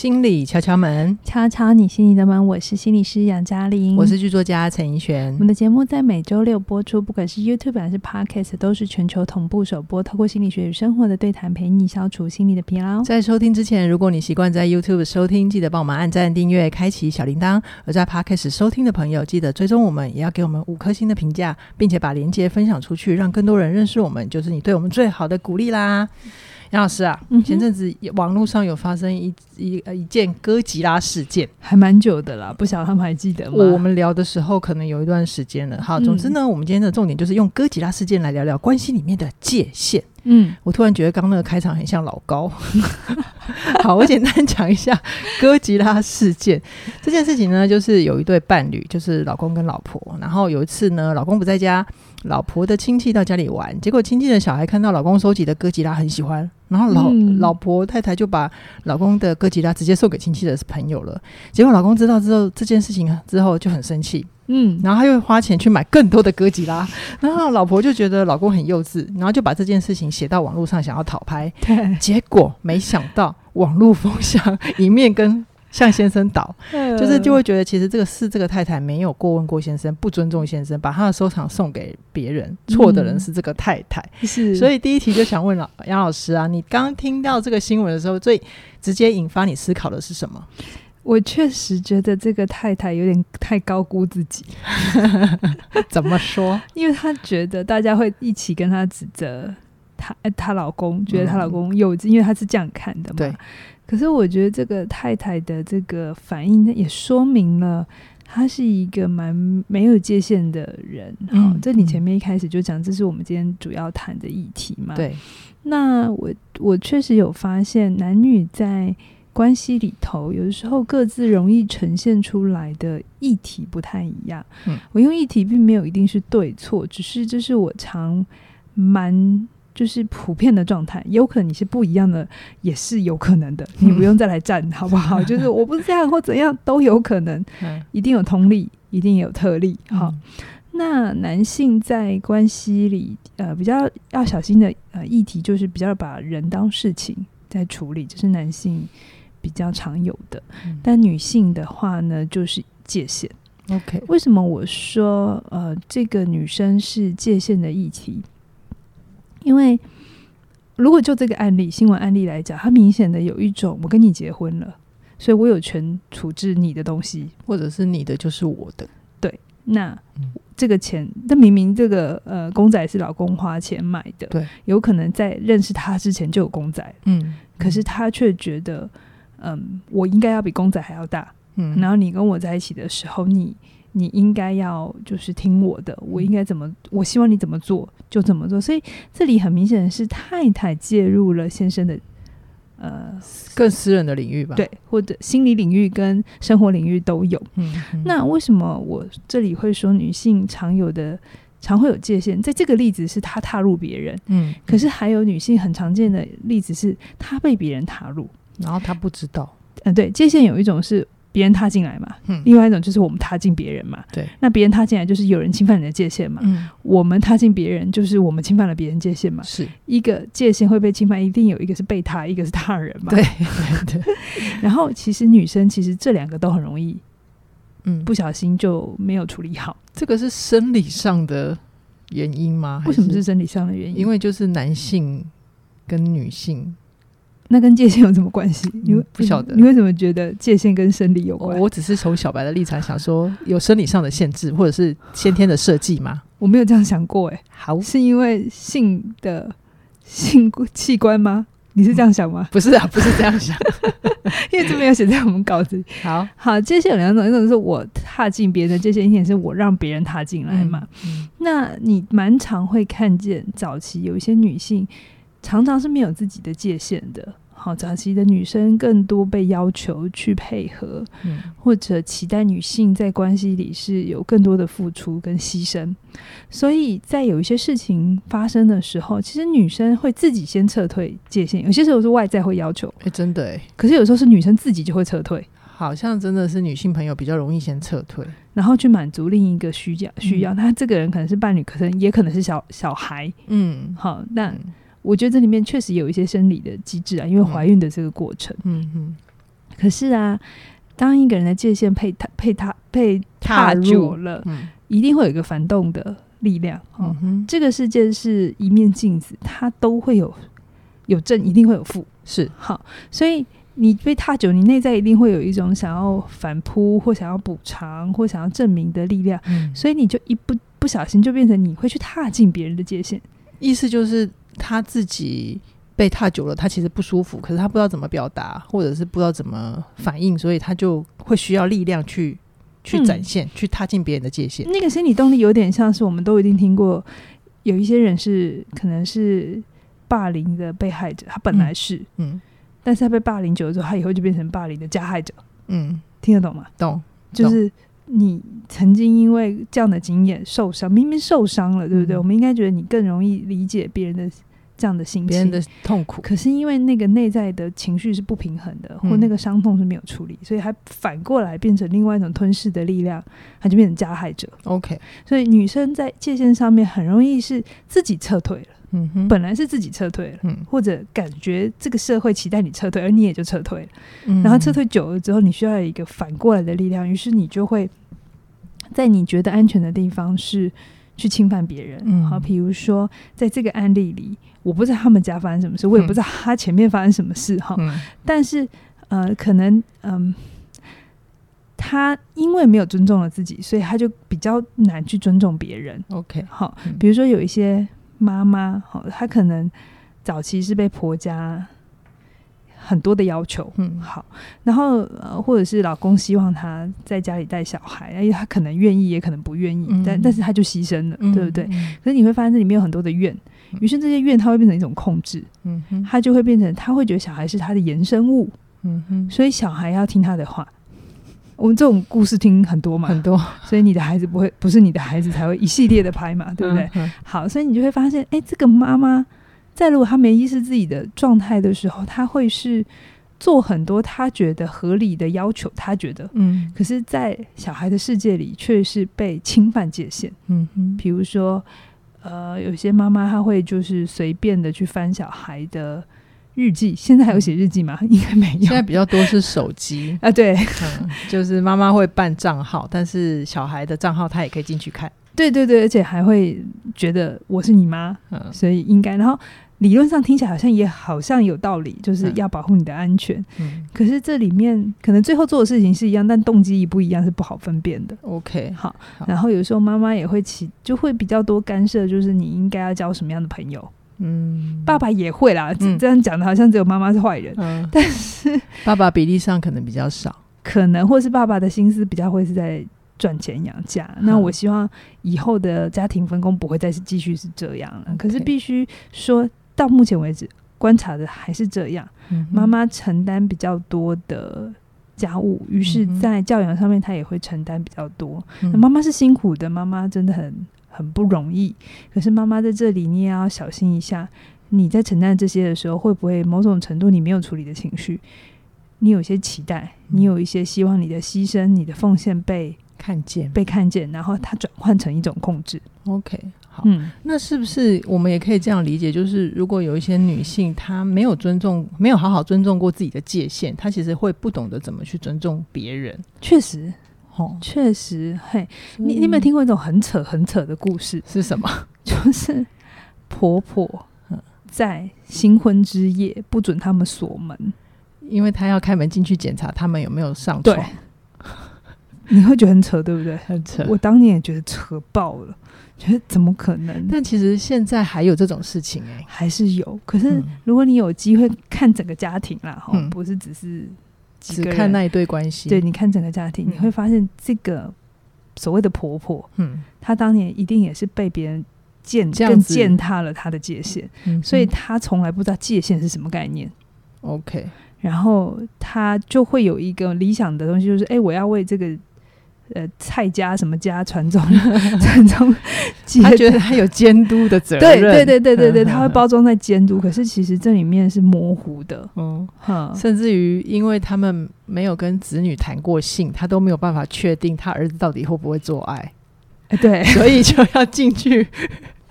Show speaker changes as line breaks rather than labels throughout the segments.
心理敲敲门，
敲敲你心里的门。我是心理师杨嘉玲，
我是剧作家陈怡璇。
我们的节目在每周六播出，不管是 YouTube 还是 Podcast，都是全球同步首播。透过心理学与生活的对谈，陪你消除心理的疲劳。
在收听之前，如果你习惯在 YouTube 收听，记得帮我们按赞、订阅、开启小铃铛；而在 Podcast 收听的朋友，记得追踪我们，也要给我们五颗星的评价，并且把链接分享出去，让更多人认识我们，就是你对我们最好的鼓励啦。杨老师啊，嗯、前阵子网络上有发生一一呃一件哥吉拉事件，
还蛮久的啦，不晓得他们还记得吗？
我们聊的时候可能有一段时间了。好，总之呢，嗯、我们今天的重点就是用哥吉拉事件来聊聊关系里面的界限。嗯，我突然觉得刚刚那个开场很像老高。好，我简单讲一下 哥吉拉事件这件事情呢，就是有一对伴侣，就是老公跟老婆，然后有一次呢，老公不在家。老婆的亲戚到家里玩，结果亲戚的小孩看到老公收集的哥吉拉很喜欢，然后老、嗯、老婆太太就把老公的哥吉拉直接送给亲戚的朋友了。结果老公知道之后这件事情之后就很生气，嗯，然后他又花钱去买更多的哥吉拉，然后老婆就觉得老公很幼稚，然后就把这件事情写到网络上想要讨拍，对，结果没想到网络风向一面跟。向先生倒，就是就会觉得其实这个是这个太太没有过问过先生，不尊重先生，把他的收藏送给别人，错的人是这个太太。是，所以第一题就想问老杨老师啊，你刚听到这个新闻的时候，最直接引发你思考的是什么？
我确实觉得这个太太有点太高估自己。
怎么说？
因为她觉得大家会一起跟她指责她，她老公觉得她老公幼稚，因为她是这样看的嘛。对。可是我觉得这个太太的这个反应，也说明了她是一个蛮没有界限的人。好，这你前面一开始就讲，这是我们今天主要谈的议题嘛？对。那我我确实有发现，男女在关系里头，有的时候各自容易呈现出来的议题不太一样。嗯，我用议题并没有一定是对错，只是这是我常蛮。就是普遍的状态，有可能你是不一样的，也是有可能的。你不用再来站，好不好？就是我不是这样或怎样都有可能，一定有通例，一定有特例。好，那男性在关系里，呃，比较要小心的呃议题，就是比较把人当事情在处理，这是男性比较常有的。但女性的话呢，就是界限。OK，为什么我说呃这个女生是界限的议题？因为如果就这个案例，新闻案例来讲，它明显的有一种我跟你结婚了，所以我有权处置你的东西，
或者是你的就是我的。
对，那、嗯、这个钱，那明明这个呃公仔是老公花钱买的，对，有可能在认识他之前就有公仔，嗯，可是他却觉得，嗯，我应该要比公仔还要大，嗯，然后你跟我在一起的时候，你。你应该要就是听我的，我应该怎么？我希望你怎么做就怎么做。所以这里很明显的是太太介入了先生的呃
更私人的领域吧？
对，或者心理领域跟生活领域都有。嗯，嗯，那为什么我这里会说女性常有的常会有界限？在这个例子是她踏入别人，嗯，可是还有女性很常见的例子是她被别人踏入，
然后她不知道。
嗯，对，界限有一种是。别人踏进来嘛，嗯，另外一种就是我们踏进别人嘛，对。那别人踏进来就是有人侵犯你的界限嘛，嗯。我们踏进别人就是我们侵犯了别人界限嘛，是一个界限会被侵犯，一定有一个是被他，一个是他人嘛，对 对对。然后其实女生其实这两个都很容易，嗯，不小心就没有处理好。
这个是生理上的原因吗？
为什么是生理上的原因？
因为就是男性跟女性。
那跟界限有什么关系？你、嗯、
不晓得？
你为什么觉得界限跟生理有关？
我只是从小白的立场想说，有生理上的限制，或者是先天的设计吗？
我没有这样想过、欸，哎，好，是因为性的性 器官吗？你是这样想吗？
嗯、不是啊，不是这样想，
因为这没有写在我们稿子里。好好，界限有两种，一种是我踏进别人的界限，一点是我让别人踏进来嘛。那你蛮常会看见早期有一些女性。常常是没有自己的界限的。好，早期的女生更多被要求去配合，嗯，或者期待女性在关系里是有更多的付出跟牺牲。所以在有一些事情发生的时候，其实女生会自己先撤退界限。有些时候是外在会要求，哎、欸，
真的哎。
可是有时候是女生自己就会撤退，
好像真的是女性朋友比较容易先撤退，
然后去满足另一个需要需要。他、嗯、这个人可能是伴侣，可能也可能是小小孩，嗯，好，那。我觉得这里面确实有一些生理的机制啊，因为怀孕的这个过程。嗯嗯。可是啊，当一个人的界限被踏被踏被踏入了，嗯、一定会有一个反动的力量。哦、嗯哼，这个世界是一面镜子，它都会有有正，一定会有负。
是
好，所以你被踏久，你内在一定会有一种想要反扑或想要补偿或想要证明的力量。嗯，所以你就一不不小心就变成你会去踏进别人的界限。
意思就是他自己。被踏久了，他其实不舒服，可是他不知道怎么表达，或者是不知道怎么反应，所以他就会需要力量去去展现，嗯、去踏进别人的界限。
那个心理动力有点像是我们都一定听过，有一些人是可能是霸凌的被害者，他本来是，嗯，嗯，但是他被霸凌久了之后，他以后就变成霸凌的加害者。嗯，听得懂吗？
懂，
就是你曾经因为这样的经验受伤，明明受伤了，对不对？嗯、我们应该觉得你更容易理解别人的。这样的心情，别人
的痛苦，
可是因为那个内在的情绪是不平衡的，嗯、或那个伤痛是没有处理，所以还反过来变成另外一种吞噬的力量，它就变成加害者。
OK，
所以女生在界限上面很容易是自己撤退了，本来是自己撤退了，嗯，或者感觉这个社会期待你撤退，而你也就撤退了，嗯，然后撤退久了之后，你需要有一个反过来的力量，于是你就会在你觉得安全的地方是去侵犯别人，嗯，好，比如说在这个案例里。我不知道他们家发生什么事，我也不知道他前面发生什么事哈。嗯、但是呃，可能嗯、呃，他因为没有尊重了自己，所以他就比较难去尊重别人。OK，好，比如说有一些妈妈，好，她可能早期是被婆家很多的要求，嗯，好，然后呃，或者是老公希望她在家里带小孩，因为他可能愿意，也可能不愿意，嗯、但但是她就牺牲了，嗯、对不对？嗯、可是你会发现这里面有很多的怨。于是这些怨，它会变成一种控制，嗯哼，他就会变成，他会觉得小孩是他的衍生物，嗯哼，所以小孩要听他的话。我们这种故事听很多嘛，很多，所以你的孩子不会，不是你的孩子才会一系列的拍嘛，对不对？好，所以你就会发现，哎，这个妈妈在如果她没意识自己的状态的时候，她会是做很多她觉得合理的要求，她觉得，嗯，可是，在小孩的世界里却是被侵犯界限，嗯哼，比如说。呃，有些妈妈她会就是随便的去翻小孩的日记，现在还有写日记吗？应该没有。
现在比较多是手机
啊，对，
嗯，就是妈妈会办账号，但是小孩的账号她也可以进去看。
对对对，而且还会觉得我是你妈，嗯，所以应该然后。理论上听起来好像也好像有道理，就是要保护你的安全。嗯，可是这里面可能最后做的事情是一样，但动机一不一样是不好分辨的。
OK，
好。然后有时候妈妈也会起，就会比较多干涉，就是你应该要交什么样的朋友。嗯，爸爸也会啦。嗯，这样讲的好像只有妈妈是坏人。嗯，但是
爸爸比例上可能比较少，
可能或是爸爸的心思比较会是在赚钱养家。那我希望以后的家庭分工不会再是继续是这样了。可是必须说。到目前为止，观察的还是这样。妈妈承担比较多的家务，于是，在教养上面，她也会承担比较多。那妈妈是辛苦的，妈妈真的很很不容易。可是，妈妈在这里，你也要小心一下。你在承担这些的时候，会不会某种程度你没有处理的情绪？你有一些期待，你有一些希望，你的牺牲、你的奉献被
看见，
被看见，然后它转换成一种控制。
OK 好。嗯，那是不是我们也可以这样理解？就是如果有一些女性，她没有尊重，没有好好尊重过自己的界限，她其实会不懂得怎么去尊重别人。
确实，哦，确实，嘿，你你有没有听过一种很扯很扯的故事？
是什么？
就是婆婆在新婚之夜不准他们锁门，
因为她要开门进去检查他们有没有上床。
你会觉得很扯，对不对？
很扯。
我当年也觉得扯爆了。觉得怎么可能？
但其实现在还有这种事情哎、欸，
还是有。可是如果你有机会看整个家庭啦，哈、嗯，不是只是
只看那一对关系，
对，你看整个家庭，嗯、你会发现这个所谓的婆婆，嗯，她当年一定也是被别人践更践踏了她的界限，嗯、所以她从来不知道界限是什么概念。
OK，
然后她就会有一个理想的东西，就是哎，我要为这个。呃，蔡家什么家传宗 传宗，
他觉得他有监督的责任。
对对对对对对，他会包装在监督，可是其实这里面是模糊的。嗯，
甚至于因为他们没有跟子女谈过性，他都没有办法确定他儿子到底会不会做爱。
对，
所以就要进去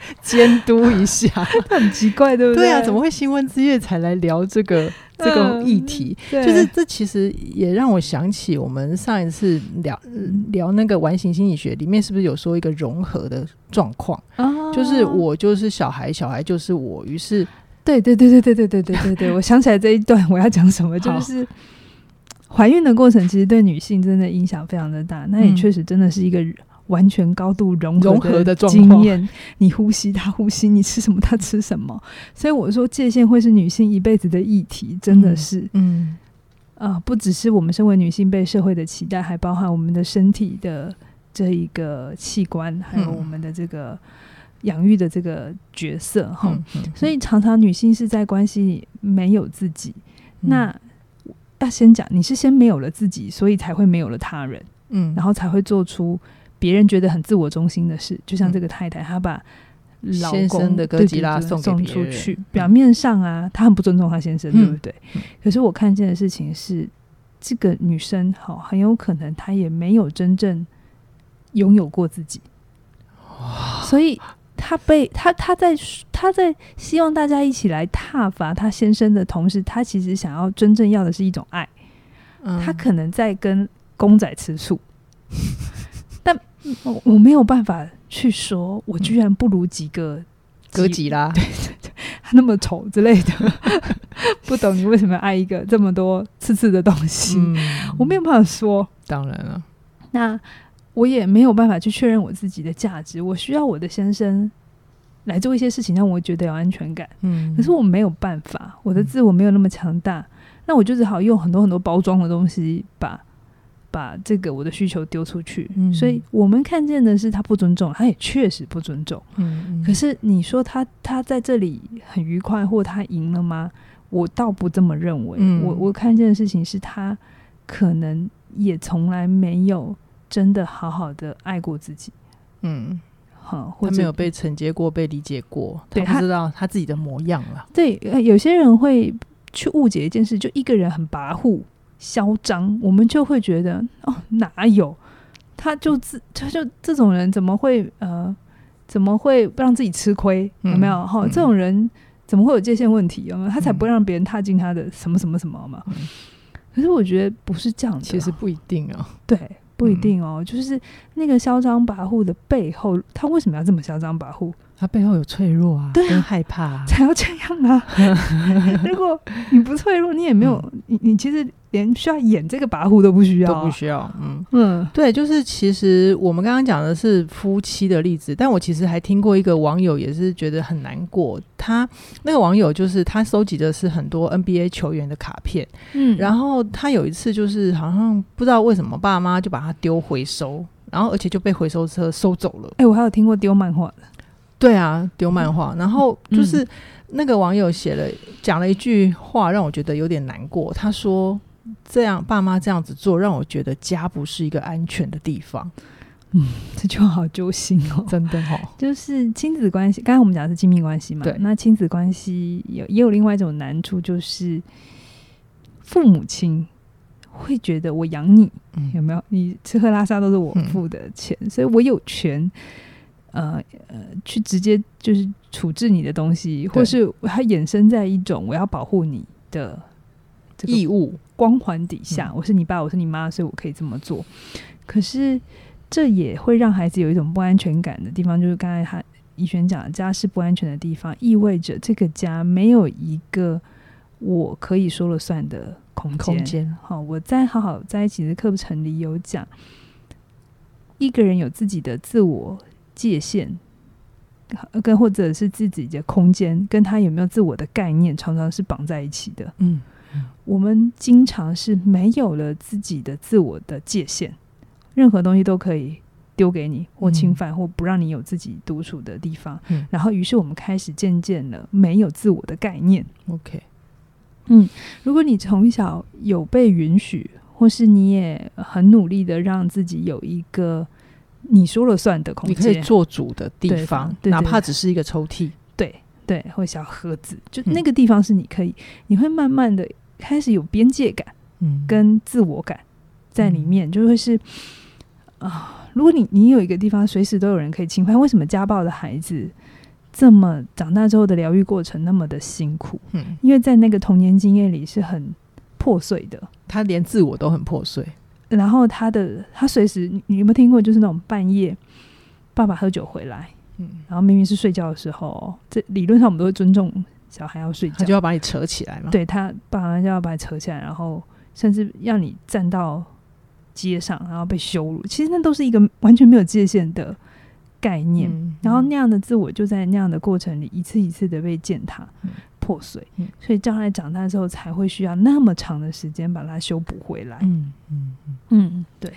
监督一下，
很奇怪，对不对？
对啊，怎么会新闻之夜才来聊这个这个议题？嗯、就是这其实也让我想起我们上一次聊聊那个完形心理学里面，是不是有说一个融合的状况？哦、就是我就是小孩，小孩就是我。于是，
对对对对对对对对对对，我想起来这一段我要讲什么，就是怀孕的过程其实对女性真的影响非常的大，那也确实真的是一个。完全高度融合的经验，你呼吸，他呼吸，你吃什么，他吃什么。所以我说，界限会是女性一辈子的议题，真的是，嗯，啊、呃，不只是我们身为女性被社会的期待，还包含我们的身体的这一个器官，还有我们的这个养育的这个角色哈。所以常常女性是在关系里没有自己，嗯、那要先讲，你是先没有了自己，所以才会没有了他人，嗯，然后才会做出。别人觉得很自我中心的事，就像这个太太，她把老公
的哥吉拉送
送出去，表面上啊，她很不尊重她先生，对不对？可是我看见的事情是，这个女生好很有可能她也没有真正拥有过自己，所以她被她她在她在希望大家一起来挞伐她先生的同时，她其实想要真正要的是一种爱，她可能在跟公仔吃醋。我我没有办法去说，我居然不如几个
哥吉拉，
对对对，那么丑之类的，不懂你为什么要爱一个这么多刺刺的东西，嗯、我没有办法说。
当然了，
那我也没有办法去确认我自己的价值，我需要我的先生来做一些事情，让我觉得有安全感。嗯，可是我没有办法，我的自我没有那么强大，嗯、那我就只好用很多很多包装的东西把。把这个我的需求丢出去，嗯、所以我们看见的是他不尊重，他也确实不尊重。可是你说他他在这里很愉快，或他赢了吗？我倒不这么认为。嗯、我我看见的事情是他可能也从来没有真的好好的爱过自己。嗯，
好，他没有被承接过，被理解过，他不知道他自己的模样了。
对，有些人会去误解一件事，就一个人很跋扈。嚣张，我们就会觉得哦，哪有？他就自他就这种人怎么会呃，怎么会不让自己吃亏？有没有？哈、嗯，这种人怎么会有界限问题？有没有？他才不会让别人踏进他的什么什么什么嘛？嗯、可是我觉得不是这样的，
其实不一定哦。
对，不一定哦。嗯、就是那个嚣张跋扈的背后，他为什么要这么嚣张跋扈？
他背后有脆弱啊，
对啊，
害怕、啊、
才要这样啊。如果你不脆弱，你也没有、嗯、你，你其实。连需要演这个跋扈都不需要，
都不需要。嗯嗯，对，就是其实我们刚刚讲的是夫妻的例子，但我其实还听过一个网友也是觉得很难过。他那个网友就是他收集的是很多 NBA 球员的卡片，嗯，然后他有一次就是好像不知道为什么爸妈就把他丢回收，然后而且就被回收车收走了。
哎、欸，我还有听过丢漫画的，
对啊，丢漫画，然后就是那个网友写了讲了一句话，让我觉得有点难过。他说。这样，爸妈这样子做，让我觉得家不是一个安全的地方。
嗯，这句话好揪心哦，
真的哦。
就是亲子关系，刚才我们讲的是亲密关系嘛？对。那亲子关系有也有另外一种难处，就是父母亲会觉得我养你，嗯、有没有？你吃喝拉撒都是我付的钱，嗯、所以我有权，呃呃，去直接就是处置你的东西，或是它衍生在一种我要保护你的。义务光环底下，我是你爸，我是你妈，所以我可以这么做。可是这也会让孩子有一种不安全感的地方，就是刚才他怡璇讲的，家是不安全的地方，意味着这个家没有一个我可以说了算的空间。好，我在好好在一起的课程里有讲，一个人有自己的自我界限，跟或者是自己的空间，跟他有没有自我的概念，常常是绑在一起的。嗯。我们经常是没有了自己的自我的界限，任何东西都可以丢给你，或侵犯，或不让你有自己独处的地方。嗯、然后，于是我们开始渐渐的没有自我的概念。
OK，
嗯，如果你从小有被允许，或是你也很努力的让自己有一个你说了算的空间，
你可以做主的地方，对对对，哪怕只是一个抽屉，
对对，或小盒子，就那个地方是你可以，嗯、你会慢慢的。开始有边界感，嗯，跟自我感在里面，嗯、就会是啊、呃，如果你你有一个地方随时都有人可以侵犯，为什么家暴的孩子这么长大之后的疗愈过程那么的辛苦，
嗯，
因为在那个童年经验里是很破碎的，
他连自我都很破碎，
然后他的他随时，你有没有听过？就是那种半夜爸爸喝酒回来，
嗯，
然后明明是睡觉的时候，这理论上我们都会尊重小孩要睡觉，
他就要把你扯起来嘛，
对他爸爸就要把你扯起来，然后甚至让你站到街上，然后被羞辱，其实那都是一个完全没有界限的。概念，嗯、然后那样的自我就在那样的过程里一次一次的被践踏、嗯、破碎，嗯、所以将来长大之后才会需要那么长的时间把它修补回来。
嗯嗯
嗯。嗯，对，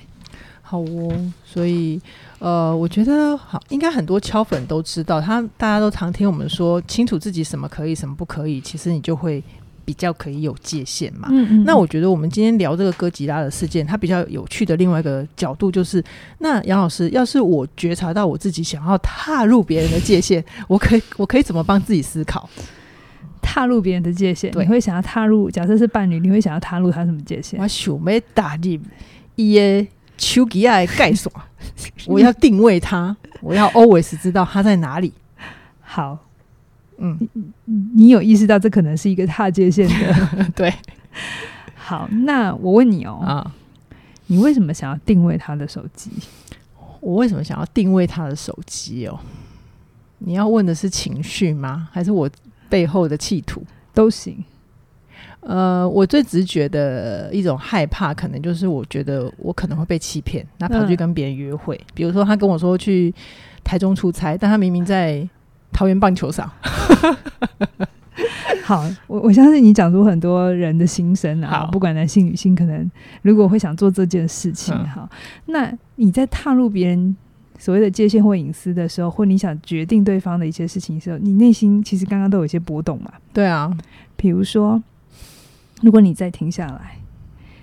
好哦。所以呃，我觉得好，应该很多敲粉都知道，他大家都常听我们说，清楚自己什么可以，什么不可以，其实你就会。比较可以有界限嘛？嗯嗯。那我觉得我们今天聊这个哥吉拉的事件，它比较有趣的另外一个角度就是，那杨老师，要是我觉察到我自己想要踏入别人的界限，我可以 我可以怎么帮自己思考？
踏入别人的界限，你会想要踏入？假设是伴侣，你会想要踏入他什么界限？
我想要打入伊的手机啊盖锁，我要定位他，我要 always 知道他在哪里。
好。嗯，你有意识到这可能是一个踏界线的？
对。
好，那我问你哦，啊，你为什么想要定位他的手机？
我为什么想要定位他的手机哦？你要问的是情绪吗？还是我背后的企图？
都行。
呃，我最直觉的一种害怕，可能就是我觉得我可能会被欺骗，那跑去跟别人约会。嗯、比如说，他跟我说去台中出差，但他明明在。桃园棒球场，
好，我我相信你讲出很多人的心声啊，好不管男性女性，可能如果会想做这件事情，嗯、好，那你在踏入别人所谓的界限或隐私的时候，或你想决定对方的一些事情的时候，你内心其实刚刚都有一些波动嘛？
对啊，
比如说，如果你再停下来，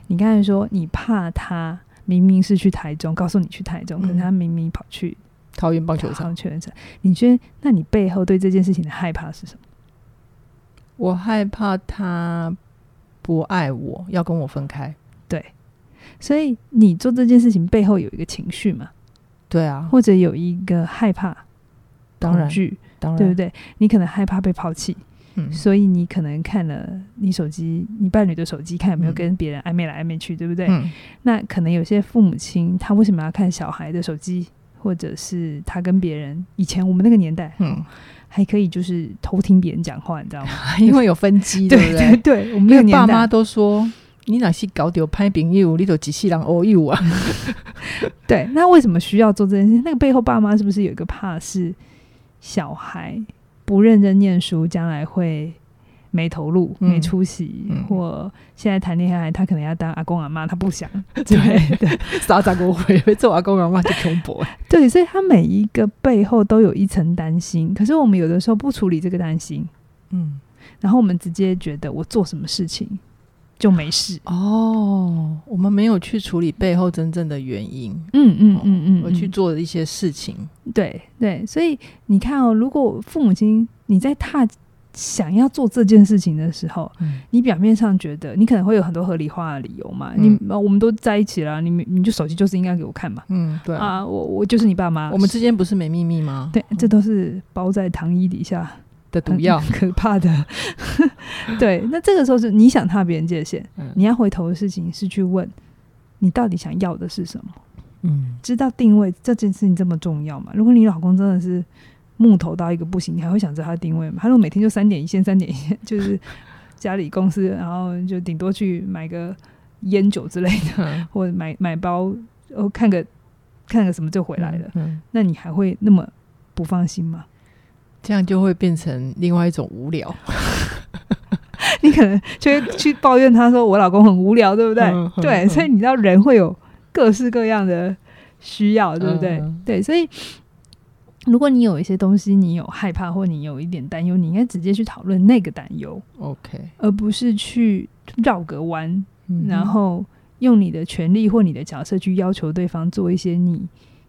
你刚才说你怕他明明是去台中，告诉你去台中，可是他明明跑去。
桃园棒球场，
全场。你觉得，那你背后对这件事情的害怕是什么？
我害怕他不爱我，要跟我分开。
对，所以你做这件事情背后有一个情绪嘛？
对啊，
或者有一个害怕、
当然
恐惧，
当然，
对不对？你可能害怕被抛弃，嗯，所以你可能看了你手机，你伴侣的手机，看有没有跟别人暧昧来暧昧去，对不对？嗯，那可能有些父母亲，他为什么要看小孩的手机？或者是他跟别人以前我们那个年代，嗯，还可以就是偷听别人讲话，你知道吗？
因为有分机，对不对？
对，对，我们那个
爸妈都说，你哪些搞丢拍饼业务，你都机器人偶有啊。
对，那为什么需要做这件事？那个背后爸妈是不是有一个怕是小孩不认真念书，将来会？没投入，没出息，嗯、或现在谈恋爱，他可能要当阿公阿妈，他不想，对对，
啥咋过会会做阿公阿妈就恐怖。
对，所以他每一个背后都有一层担心。可是我们有的时候不处理这个担心，嗯，然后我们直接觉得我做什么事情就没事。
哦，我们没有去处理背后真正的原因。
嗯嗯嗯嗯，
我去做的一些事情。
对对，所以你看哦，如果父母亲你在踏。想要做这件事情的时候，嗯、你表面上觉得你可能会有很多合理化的理由嘛？嗯、你我们都在一起了，你你就手机就是应该给我看嘛？嗯，对啊，我我就是你爸妈，
我们之间不是没秘密吗？
对，这都是包在糖衣底下
的毒药，
可怕的。对，那这个时候是你想踏别人界限，嗯、你要回头的事情是去问你到底想要的是什么？嗯，知道定位这件事情这么重要吗？如果你老公真的是。木头到一个不行，你还会想着他的定位吗？他如果每天就三点一线，三点一线，就是家里公司，然后就顶多去买个烟酒之类的，嗯、或者买买包，哦，看个看个什么就回来了。嗯嗯、那你还会那么不放心吗？
这样就会变成另外一种无聊。
你可能就会去抱怨他说：“我老公很无聊，对不对？”嗯嗯、对，所以你知道人会有各式各样的需要，对不对？嗯、对，所以。如果你有一些东西，你有害怕或你有一点担忧，你应该直接去讨论那个担忧
，OK，
而不是去绕个弯，嗯、然后用你的权利或你的角色去要求对方做一些你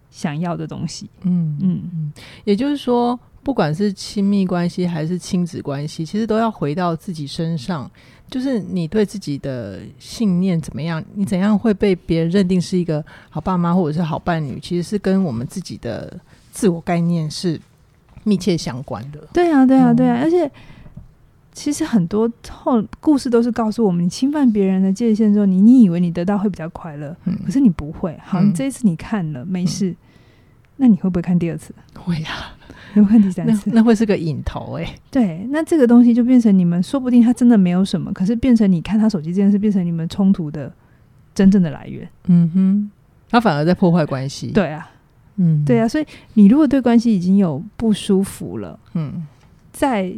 想要的东西。嗯嗯嗯，
也就是说，不管是亲密关系还是亲子关系，其实都要回到自己身上，就是你对自己的信念怎么样，你怎样会被别人认定是一个好爸妈或者是好伴侣，其实是跟我们自己的。自我概念是密切相关的。
对啊，对啊，对啊，而且其实很多后故事都是告诉我们，你侵犯别人的界限之后，你你以为你得到会比较快乐，嗯、可是你不会。好，这一次你看了没事，嗯、那你会不会看第二次？
会啊。
会看第三次，
那，那会是个引头哎、欸。
对，那这个东西就变成你们说不定他真的没有什么，可是变成你看他手机这件事，变成你们冲突的真正的来源。
嗯哼，他反而在破坏关系。
对啊，嗯，对啊，所以你如果对关系已经有不舒服了，嗯，在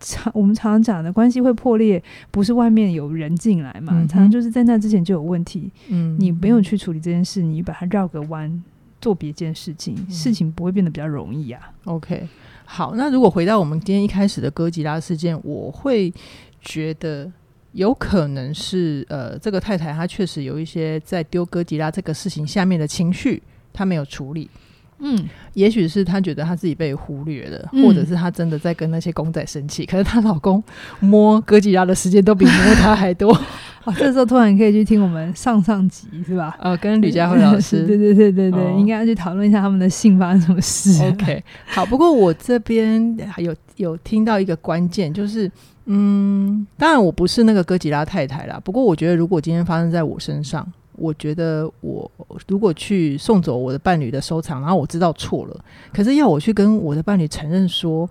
常我们常常讲的关系会破裂，不是外面有人进来嘛，嗯、常常就是在那之前就有问题。嗯，你没有去处理这件事，你把它绕个弯。做别件事情，事情不会变得比较容易啊。
OK，好，那如果回到我们今天一开始的哥吉拉事件，我会觉得有可能是呃，这个太太她确实有一些在丢哥吉拉这个事情下面的情绪，她没有处理。嗯，也许是她觉得她自己被忽略了，嗯、或者是她真的在跟那些公仔生气。可是她老公摸哥吉拉的时间都比摸她还多。
哦，这时候突然可以去听我们上上集是吧？
呃，跟吕佳慧老师，
对对对对对，哦、应该要去讨论一下他们的性发生什么事。
OK，好。不过我这边还有有听到一个关键，就是嗯，当然我不是那个哥吉拉太太啦。不过我觉得，如果今天发生在我身上，我觉得我如果去送走我的伴侣的收藏，然后我知道错了，可是要我去跟我的伴侣承认说，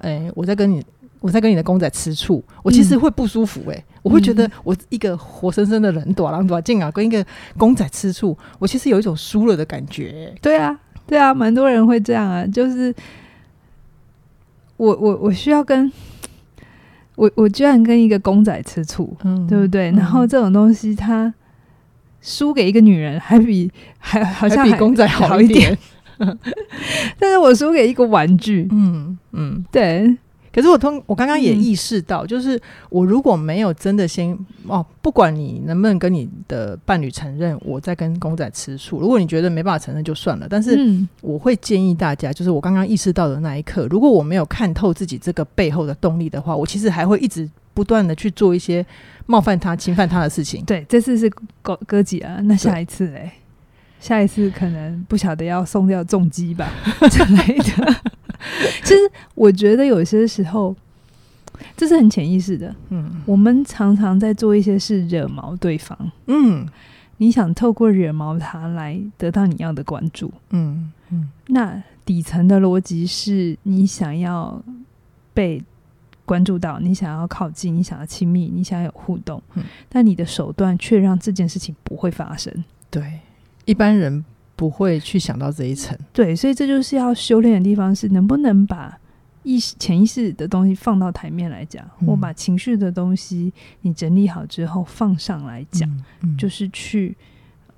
哎，我在跟你。我在跟你的公仔吃醋，我其实会不舒服哎、欸，嗯、我会觉得我一个活生生的人，躲狼躲进啊，跟一个公仔吃醋，我其实有一种输了的感觉、欸。
对啊，对啊，蛮多人会这样啊，就是我我我需要跟我我居然跟一个公仔吃醋，嗯，对不对？然后这种东西，它输给一个女人，还比还好像还
比公仔好一点，
但是我输给一个玩具，嗯嗯，对。
可是我通，我刚刚也意识到，就是我如果没有真的先哦，不管你能不能跟你的伴侣承认我在跟公仔吃醋，如果你觉得没办法承认就算了。但是我会建议大家，就是我刚刚意识到的那一刻，如果我没有看透自己这个背后的动力的话，我其实还会一直不断的去做一些冒犯他、侵犯他的事情。
对，这次是哥哥姐啊，那下一次嘞？下一次可能不晓得要送掉重击吧 之类的。其实我觉得有些时候，这是很潜意识的。嗯，我们常常在做一些事惹毛对方。嗯，你想透过惹毛他来得到你要的关注。嗯嗯，那底层的逻辑是你想要被关注到，你想要靠近，你想要亲密，你想要有互动。嗯，但你的手段却让这件事情不会发生。
对，一般人。不会去想到这一层，
对，所以这就是要修炼的地方，是能不能把意识、潜意识的东西放到台面来讲，或把情绪的东西你整理好之后放上来讲，就是去、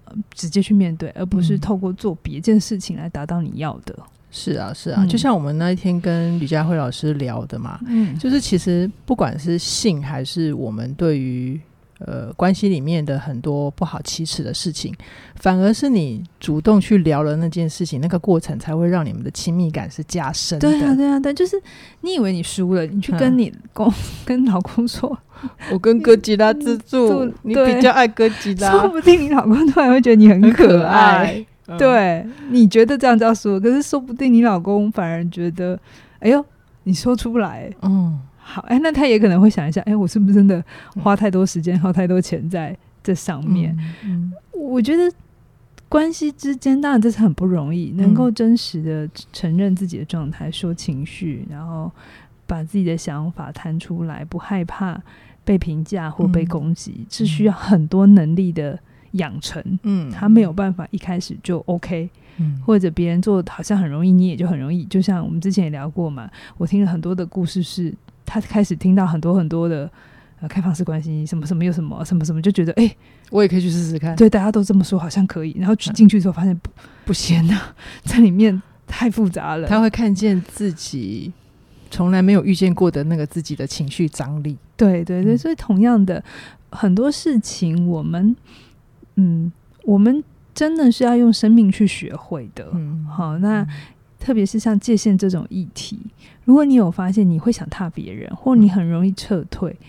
呃、直接去面对，而不是透过做别件事情来达到你要的。
是啊，是啊，嗯、就像我们那一天跟吕佳慧老师聊的嘛，嗯，就是其实不管是性还是我们对于。呃，关系里面的很多不好启齿的事情，反而是你主动去聊了那件事情，那个过程才会让你们的亲密感是加深的。
对啊，对啊，但就是你以为你输了，你去跟你公、嗯、跟老公说，
我跟哥吉拉吃醋，你比较爱哥吉拉，
说不定你老公突然会觉得你很可爱。对，嗯、你觉得这样叫输，可是说不定你老公反而觉得，哎呦，你说出不来，嗯。好，哎，那他也可能会想一下，哎，我是不是真的花太多时间、花太多钱在这上面？嗯，嗯，我觉得关系之间，当然这是很不容易，能够真实的承认自己的状态、说情绪，然后把自己的想法谈出来，不害怕被评价或被攻击，嗯、是需要很多能力的养成。嗯，他没有办法一开始就 OK，嗯，或者别人做好像很容易，你也就很容易。就像我们之前也聊过嘛，我听了很多的故事是。他开始听到很多很多的呃开放式关系，什么什么又什么什么什么，就觉得哎，欸、
我也可以去试试看。
对，大家都这么说，好像可以。然后进去之后发现不不行啊，在里面太复杂了。
他会看见自己从来没有遇见过的那个自己的情绪张力。
对对对，所以同样的很多事情，我们嗯，我们真的是要用生命去学会的。嗯，好，那。特别是像界限这种议题，如果你有发现你会想踏别人，或你很容易撤退，嗯、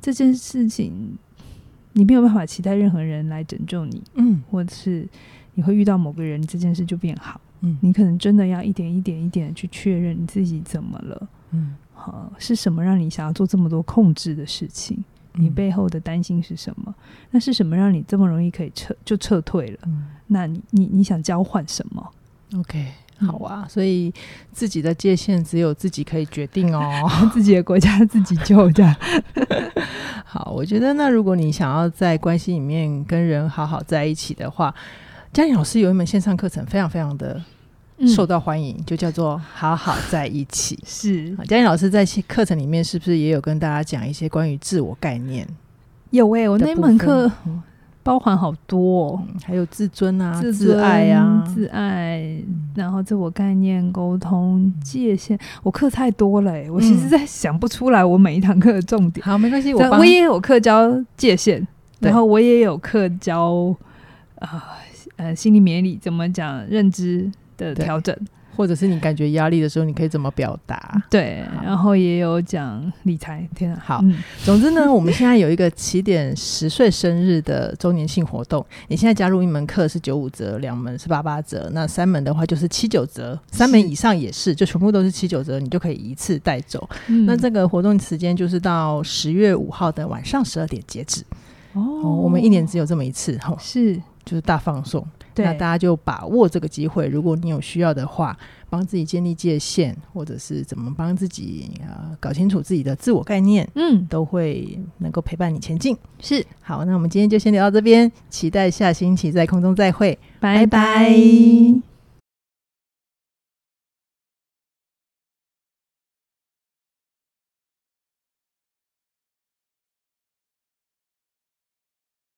这件事情你没有办法期待任何人来拯救你，嗯，或者是你会遇到某个人，这件事就变好，嗯，你可能真的要一点一点一点的去确认你自己怎么了，嗯，好，是什么让你想要做这么多控制的事情？嗯、你背后的担心是什么？那是什么让你这么容易可以撤就撤退了？嗯、那你你你想交换什么
？OK。好啊，所以自己的界限只有自己可以决定哦，
自己的国家自己救的。
好，我觉得那如果你想要在关系里面跟人好好在一起的话，嘉颖老师有一门线上课程，非常非常的受到欢迎，嗯、就叫做“好好在一起”。
是，
嘉颖老师在课程里面是不是也有跟大家讲一些关于自我概念？
有诶、欸，我那门课。包含好多、哦，
还有自尊啊、自，尊自爱啊、
自爱，然后自我概念、沟通、界限，我课太多了、欸，我其实在想不出来我每一堂课的重点。
好，没关系，
我我也有课教界限，然后我也有课教啊呃心理免疫力怎么讲认知的调整。
或者是你感觉压力的时候，你可以怎么表达？
对，然后也有讲理财。天啊，
好，嗯、总之呢，我们现在有一个起点十岁生日的周年庆活动。你现在加入一门课是九五折，两门是八八折，那三门的话就是七九折，三门以上也是，就全部都是七九折，你就可以一次带走。嗯、那这个活动时间就是到十月五号的晚上十二点截止。哦，哦，我们一年只有这么一次，哈，
是，
就是大放送。
对
那大家就把握这个机会，如果你有需要的话，帮自己建立界限，或者是怎么帮自己呃搞清楚自己的自我概念，嗯，都会能够陪伴你前进。
是，
好，那我们今天就先聊到这边，期待下星期在空中再会，
拜拜。拜拜。